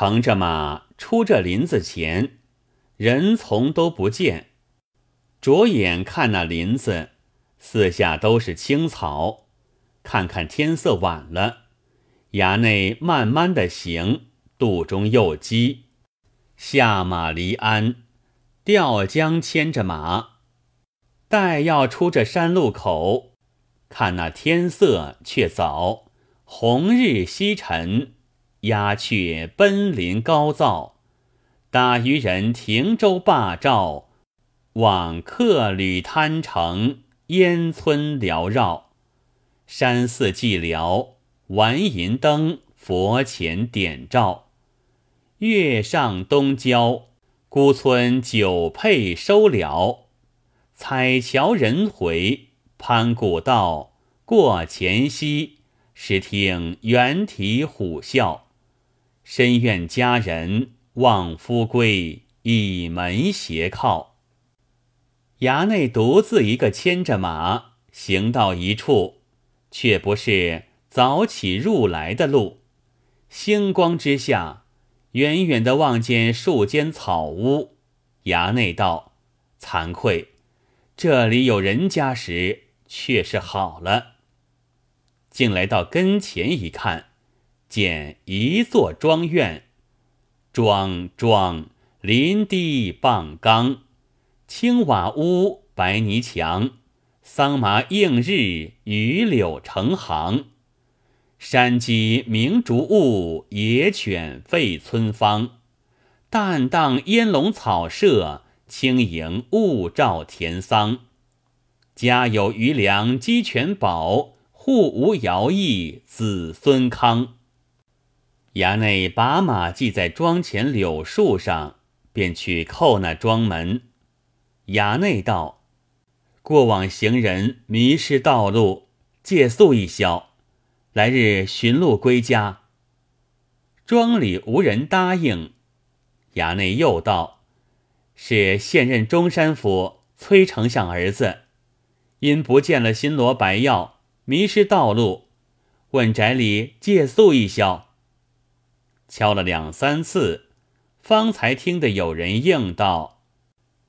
乘着马出这林子前，人从都不见。着眼看那林子，四下都是青草。看看天色晚了，衙内慢慢的行，肚中又饥，下马离鞍，吊缰牵着马，待要出这山路口，看那天色却早，红日西沉，鸦雀奔林高噪，打渔人停舟罢棹，往客旅贪城，烟村缭绕。山寺寂寥，玩银灯，佛前点照。月上东郊，孤村酒配收了。彩桥人回，攀古道，过前溪，时听猿啼虎啸。深院佳人望夫归，倚门斜靠。衙内独自一个牵着马，行到一处。却不是早起入来的路，星光之下，远远的望见树间草屋。衙内道：“惭愧，这里有人家时，却是好了。”竟来到跟前一看，见一座庄院，庄庄林地傍冈，青瓦屋，白泥墙。桑麻映日，榆柳成行；山鸡鸣竹雾，野犬吠村方。淡荡烟笼草舍，轻盈雾罩田桑。家有余粮，鸡犬饱；户无徭役，子孙康。衙内把马系在庄前柳树上，便去叩那庄门。衙内道。过往行人迷失道路，借宿一宵，来日寻路归家。庄里无人答应。衙内又道：“是现任中山府崔丞相儿子，因不见了新罗白药，迷失道路，问宅里借宿一宵。”敲了两三次，方才听得有人应道：“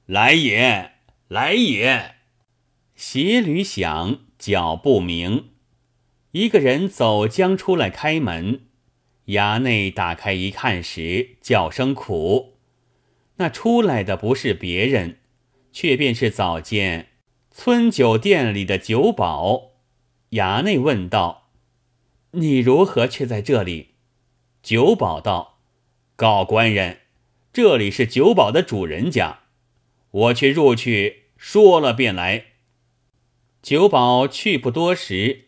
来也，来也。”鞋履响，脚步鸣，一个人走将出来开门。衙内打开一看时，叫声苦。那出来的不是别人，却便是早见村酒店里的酒保。衙内问道：“你如何却在这里？”酒保道：“告官人，这里是酒保的主人家，我却入去说了便来。”酒保去不多时，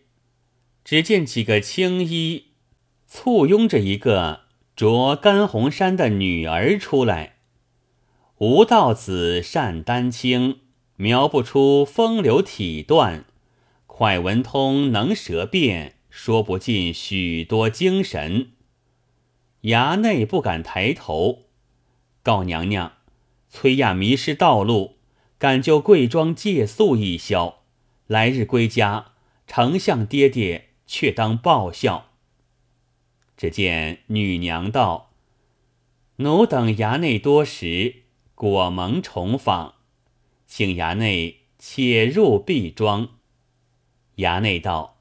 只见几个青衣簇拥着一个着干红衫的女儿出来。吴道子善丹青，描不出风流体段；快文通能舌辩，说不尽许多精神。衙内不敢抬头，告娘娘：崔亚迷失道路，赶就贵庄借宿一宵。来日归家，丞相爹爹却当报效。只见女娘道：“奴等衙内多时，果蒙重访，请衙内且入敝庄。”衙内道：“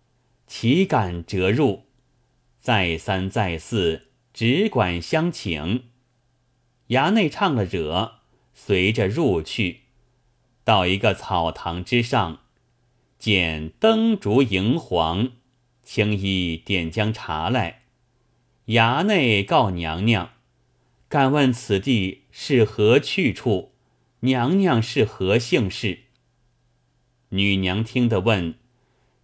岂敢折入？”再三再四，只管相请。衙内唱了惹，随着入去，到一个草堂之上。见灯烛荧黄，青衣点将茶来。衙内告娘娘：“敢问此地是何去处？娘娘是何姓氏？”女娘听得问，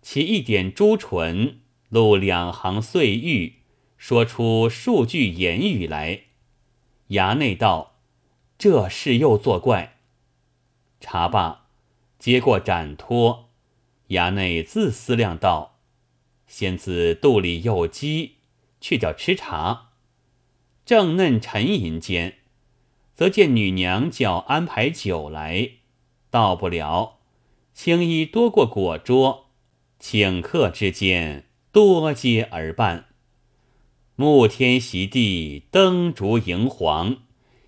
其一点朱唇，露两行碎玉，说出数句言语来。衙内道：“这事又作怪。”茶罢，接过盏托。衙内自思量道：“仙子肚里又饥，却叫吃茶。”正嫩沉吟间，则见女娘叫安排酒来，到不了，青衣多过果桌，请客之间多接而办。沐天席地，灯烛荧黄，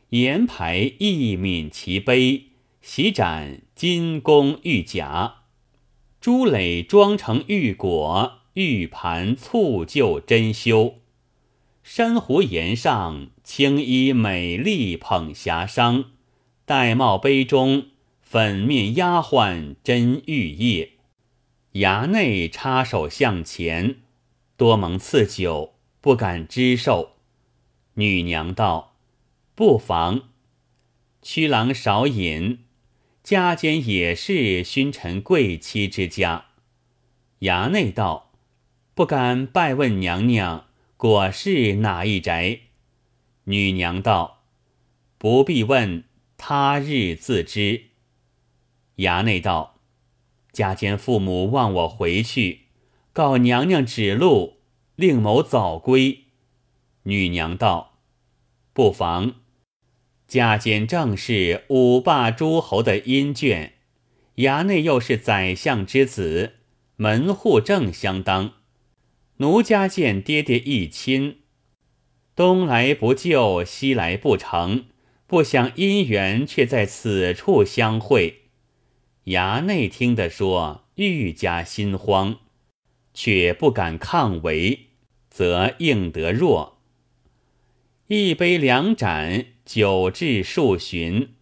筵牌一皿齐杯，席展金弓玉甲，珠垒装成玉果，玉盘簇就珍馐。珊瑚岩上，青衣美丽捧霞裳，玳瑁杯中，粉面丫鬟斟玉液。衙内插手向前，多蒙赐酒。不敢知受。女娘道：“不妨。”屈郎少饮，家间也是勋臣贵戚之家。衙内道：“不敢拜问娘娘，果是哪一宅？”女娘道：“不必问，他日自知。”衙内道：“家间父母望我回去，告娘娘指路。”另谋早归。女娘道：“不妨。家间正是五霸诸侯的姻眷，衙内又是宰相之子，门户正相当。奴家见爹爹一亲，东来不就，西来不成，不想姻缘却在此处相会。衙内听得说，愈加心慌，却不敢抗违。”则应得弱。一杯两盏，酒至数巡。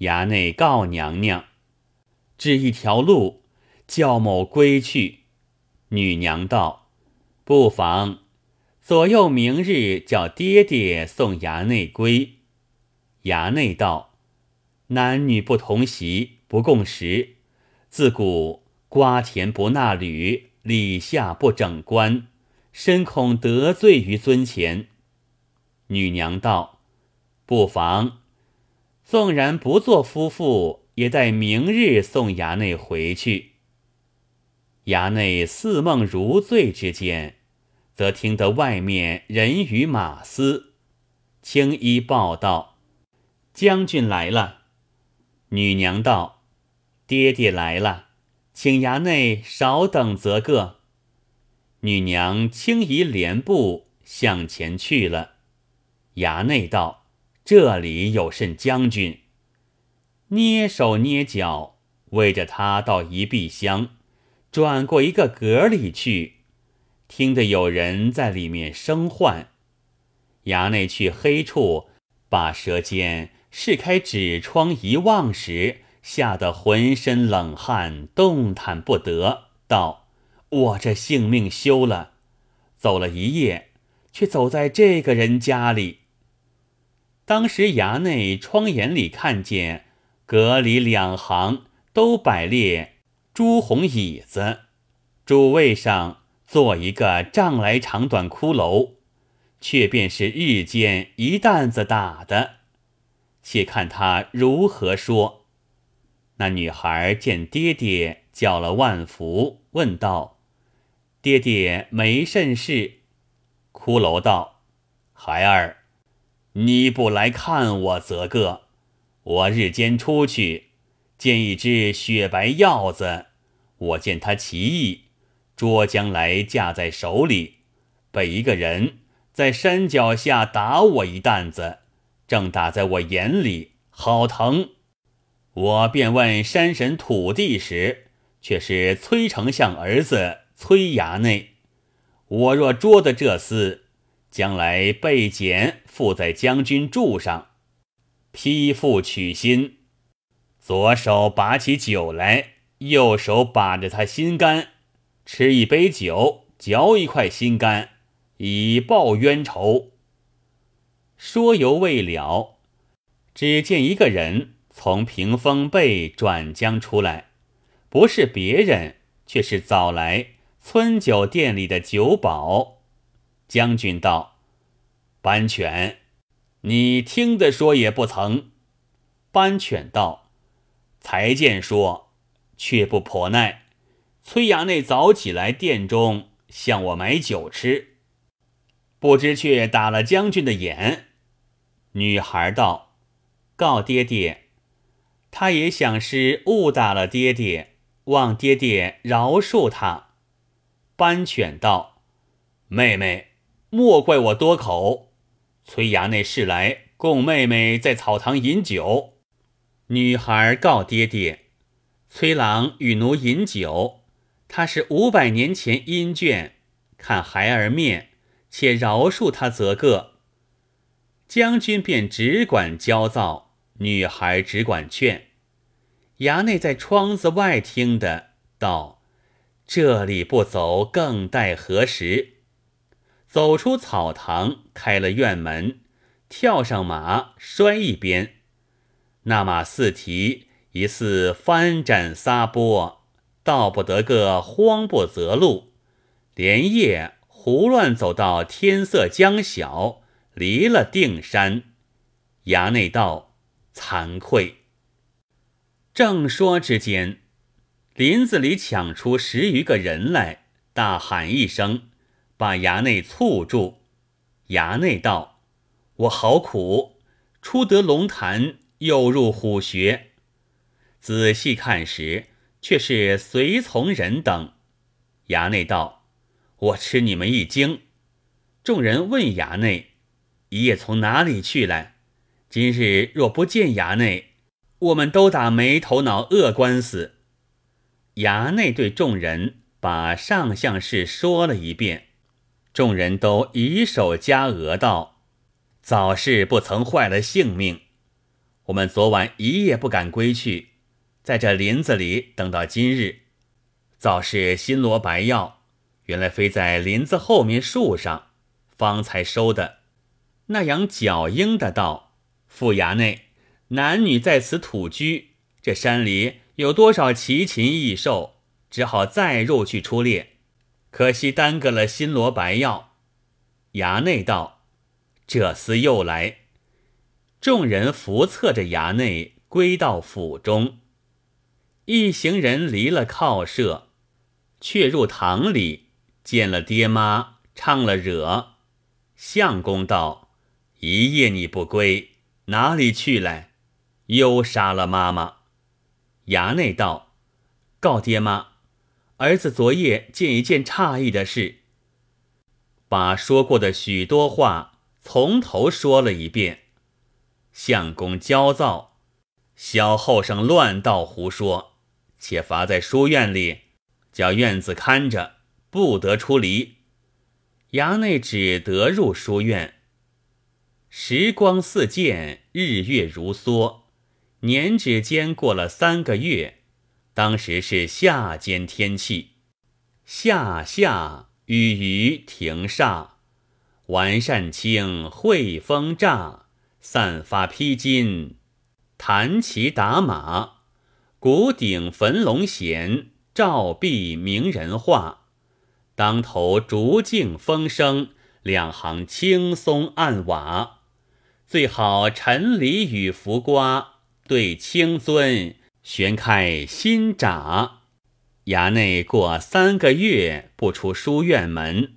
衙内告娘娘，指一条路，叫某归去。女娘道：“不妨，左右明日叫爹爹送衙内归。”衙内道：“男女不同席，不共食。自古瓜田不纳履，礼下不整冠。”深恐得罪于尊前，女娘道：“不妨，纵然不做夫妇，也待明日送衙内回去。”衙内似梦如醉之间，则听得外面人语马嘶，青衣报道：“将军来了。”女娘道：“爹爹来了，请衙内少等则个。”女娘轻移帘布，向前去了。衙内道：“这里有甚将军？”捏手捏脚，围着他到一壁厢，转过一个阁里去，听得有人在里面声唤。衙内去黑处，把舌尖试开纸窗一望时，吓得浑身冷汗，动弹不得，道。我这性命休了，走了一夜，却走在这个人家里。当时衙内窗眼里看见阁里两行都摆列朱红椅子，主位上坐一个丈来长短骷髅，却便是日间一担子打的。且看他如何说。那女孩见爹爹叫了万福，问道。爹爹没甚事，骷髅道：“孩儿，你不来看我则个。我日间出去，见一只雪白鹞子，我见它奇异，捉将来架在手里，被一个人在山脚下打我一担子，正打在我眼里，好疼。我便问山神土地时，却是崔丞相儿子。”崔衙内，我若捉得这厮，将来被剪附在将军柱上，披腹取心，左手拔起酒来，右手把着他心肝，吃一杯酒，嚼一块心肝，以报冤仇。说犹未了，只见一个人从屏风背转将出来，不是别人，却是早来。村酒店里的酒保将军道：“班犬，你听得说也不曾。”班犬道：“才见说，却不颇耐。崔衙内早起来店中向我买酒吃，不知却打了将军的眼。”女孩道：“告爹爹，他也想是误打了爹爹，望爹爹饶恕他。”班犬道：“妹妹，莫怪我多口。崔衙内是来供妹妹在草堂饮酒。女孩告爹爹：“崔郎与奴饮酒，他是五百年前阴眷，看孩儿面，且饶恕他则个。”将军便只管焦躁，女孩只管劝。衙内在窗子外听的，道：“这里不走，更待何时？”走出草堂，开了院门，跳上马，摔一边。那马似蹄，疑似翻展撒波，到不得个慌不择路，连夜胡乱走到天色将晓，离了定山。衙内道：“惭愧。”正说之间，林子里抢出十余个人来，大喊一声，把衙内簇住。衙内道：“我好苦，出得龙潭。”又入虎穴，仔细看时，却是随从人等。衙内道：“我吃你们一惊。”众人问衙内：“一夜从哪里去来？今日若不见衙内，我们都打没头脑恶官司。”衙内对众人把上相事说了一遍，众人都以手加额道：“早是不曾坏了性命。”我们昨晚一夜不敢归去，在这林子里等到今日，早是新罗白药，原来飞在林子后面树上，方才收的。那样脚鹰的道：“副衙内，男女在此土居，这山里有多少奇禽异兽，只好再入去出猎，可惜耽搁了新罗白药。”衙内道：“这厮又来。”众人扶策着衙内归到府中，一行人离了靠舍，却入堂里见了爹妈，唱了惹。相公道：“一夜你不归，哪里去来？又杀了妈妈。”衙内道：“告爹妈，儿子昨夜见一件诧异的事，把说过的许多话从头说了一遍。”相公焦躁，小后生乱道胡说，且罚在书院里，叫院子看着，不得出离。衙内只得入书院。时光似箭，日月如梭，年指间过了三个月。当时是夏间天气，夏夏雨雨停煞，完善清，惠风乍。散发披巾，弹旗打马，鼓鼎焚龙弦，照壁鸣人画。当头竹径风声，两行青松暗瓦。最好陈李与浮瓜，对青尊悬开新闸。衙内过三个月不出书院门。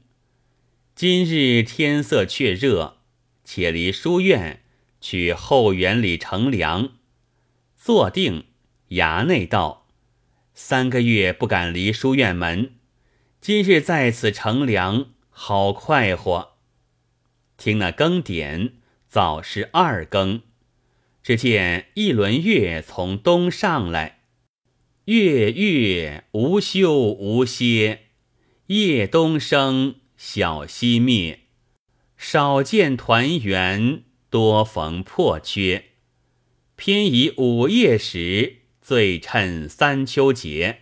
今日天色却热，且离书院。去后园里乘凉，坐定。衙内道：“三个月不敢离书院门，今日在此乘凉，好快活。”听那更点，早是二更。只见一轮月从东上来，月月无休无歇，夜东升，晓西灭，少见团圆。多逢破缺，偏以午夜时最衬三秋节。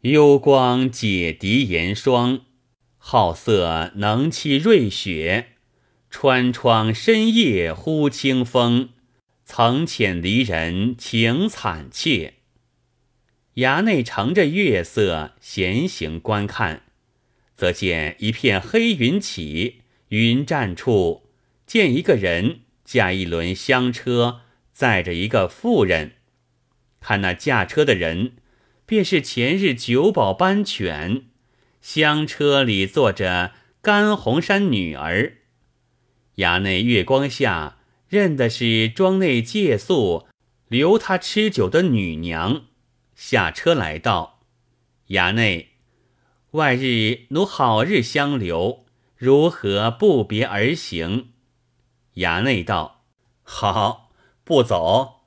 幽光解敌严霜，好色能泣瑞雪。穿窗深夜呼清风，曾遣离人情惨切。衙内乘着月色闲行观看，则见一片黑云起，云栈处。见一个人驾一轮香车，载着一个妇人。看那驾车的人，便是前日九保班犬。香车里坐着甘红山女儿。衙内月光下认的是庄内借宿留他吃酒的女娘。下车来到衙内，外日奴好日相留。如何不别而行？衙内道：“好，不走。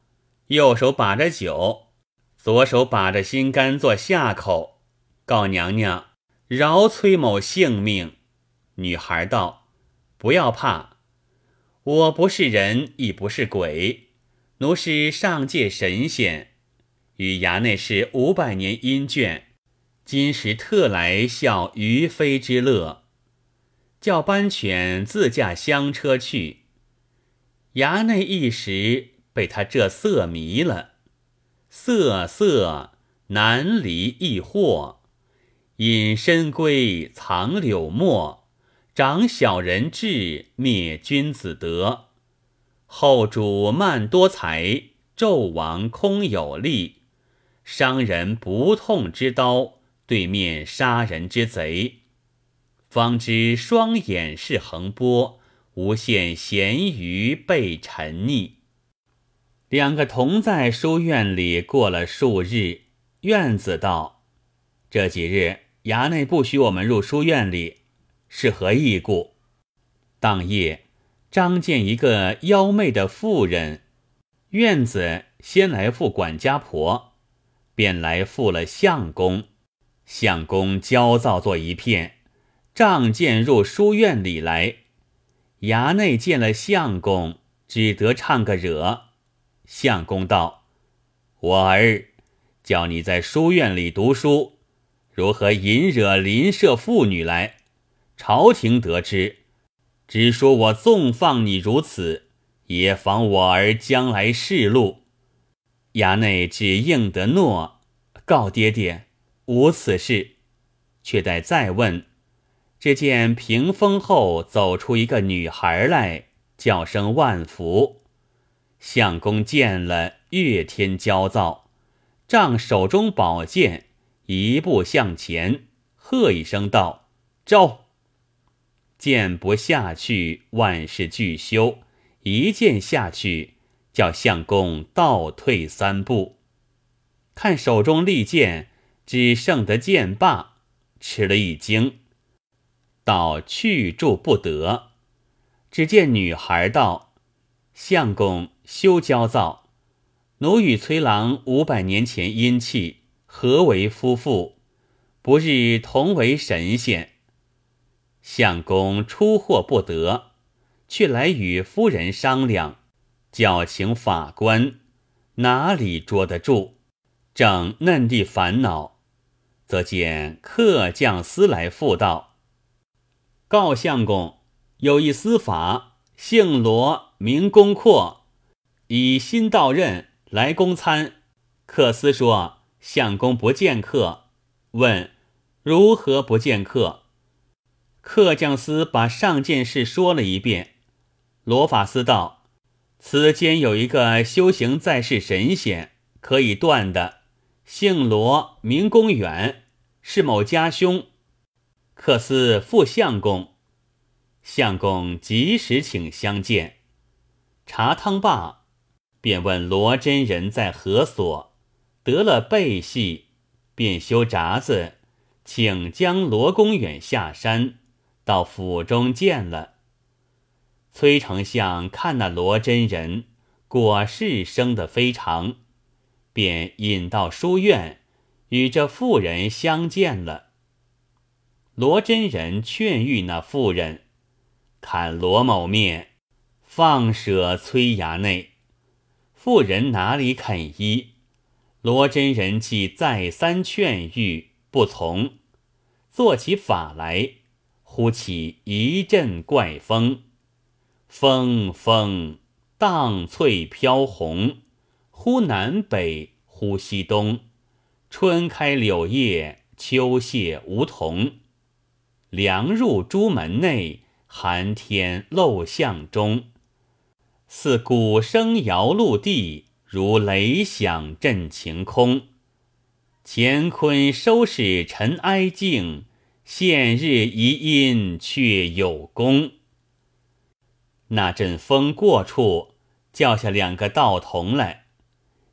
右手把着酒，左手把着心肝做下口，告娘娘饶崔某性命。”女孩道：“不要怕，我不是人，亦不是鬼，奴是上界神仙，与衙内是五百年姻眷，今时特来效于妃之乐。”叫班犬自驾香车去，衙内一时被他这色迷了，色色难离易惑，隐身归藏柳墨，长小人志，灭君子德。后主慢多才，纣王空有力，伤人不痛之刀，对面杀人之贼。方知双眼是横波，无限咸鱼被沉溺。两个同在书院里过了数日，院子道：“这几日衙内不许我们入书院里，是何意故？”当夜，张见一个妖媚的妇人，院子先来赴管家婆，便来赴了相公，相公焦躁作一片。仗剑入书院里来，衙内见了相公，只得唱个惹。相公道：“我儿叫你在书院里读书，如何引惹邻舍妇女来？朝廷得知，只说我纵放你如此，也防我儿将来仕路。”衙内只应得诺，告爹爹无此事，却待再问。只见屏风后走出一个女孩来，叫声万福。相公见了，越添焦躁，仗手中宝剑，一步向前，喝一声道：“招！”剑不下去，万事俱休。一剑下去，叫相公倒退三步。看手中利剑，只剩得剑把，吃了一惊。道去住不得，只见女孩道：“相公休焦躁，奴与崔郎五百年前姻契，何为夫妇？不日同为神仙。相公出货不得，却来与夫人商量，叫请法官，哪里捉得住？正嫩地烦恼，则见客将司来复道。”告相公，有一司法，姓罗，名公阔，以新到任，来公参。客司说相公不见客，问如何不见客？客将司把上件事说了一遍。罗法司道：此间有一个修行在世神仙，可以断的，姓罗，名公远，是某家兄。客司复相公，相公及时请相见。茶汤罢，便问罗真人在何所，得了背戏，便修闸子，请将罗公远下山，到府中见了。崔丞相看那罗真人，果是生得非常，便引到书院，与这妇人相见了。罗真人劝谕那妇人，看罗某面，放舍崔衙内。妇人哪里肯依？罗真人既再三劝谕，不从，做起法来，忽起一阵怪风，风风荡翠飘红，忽南北，忽西东，春开柳叶，秋谢梧桐。凉入朱门内，寒天漏巷中，似鼓声摇陆地，如雷响震晴空。乾坤收拾尘埃静，现日遗音却有功。那阵风过处，叫下两个道童来，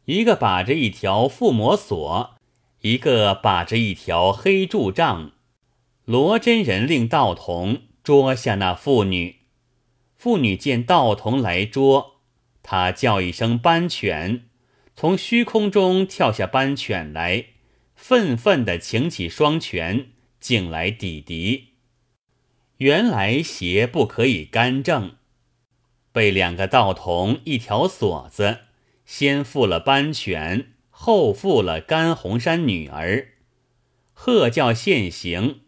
一个把着一条附魔索，一个把着一条黑柱杖。罗真人令道童捉下那妇女。妇女见道童来捉，他叫一声斑犬，从虚空中跳下斑犬来，愤愤地擎起双拳，竟来抵敌。原来邪不可以干正，被两个道童一条锁子，先缚了班犬，后缚了甘红山女儿，喝叫现行。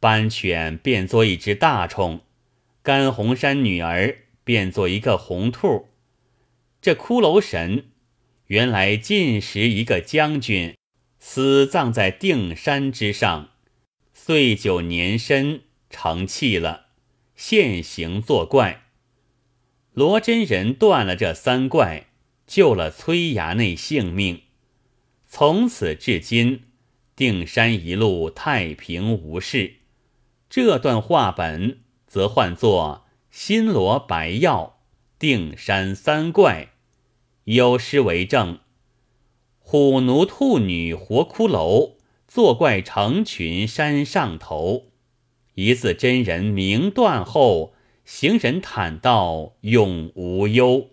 班犬变作一只大虫。甘红山女儿变作一个红兔，这骷髅神原来尽时一个将军，死葬在定山之上，岁久年深，成气了，现形作怪。罗真人断了这三怪，救了崔衙内性命，从此至今，定山一路太平无事。这段话本。则唤作新罗白药定山三怪，有诗为证：虎奴兔女活骷髅，作怪成群山上头。一字真人名断后，行人坦道永无忧。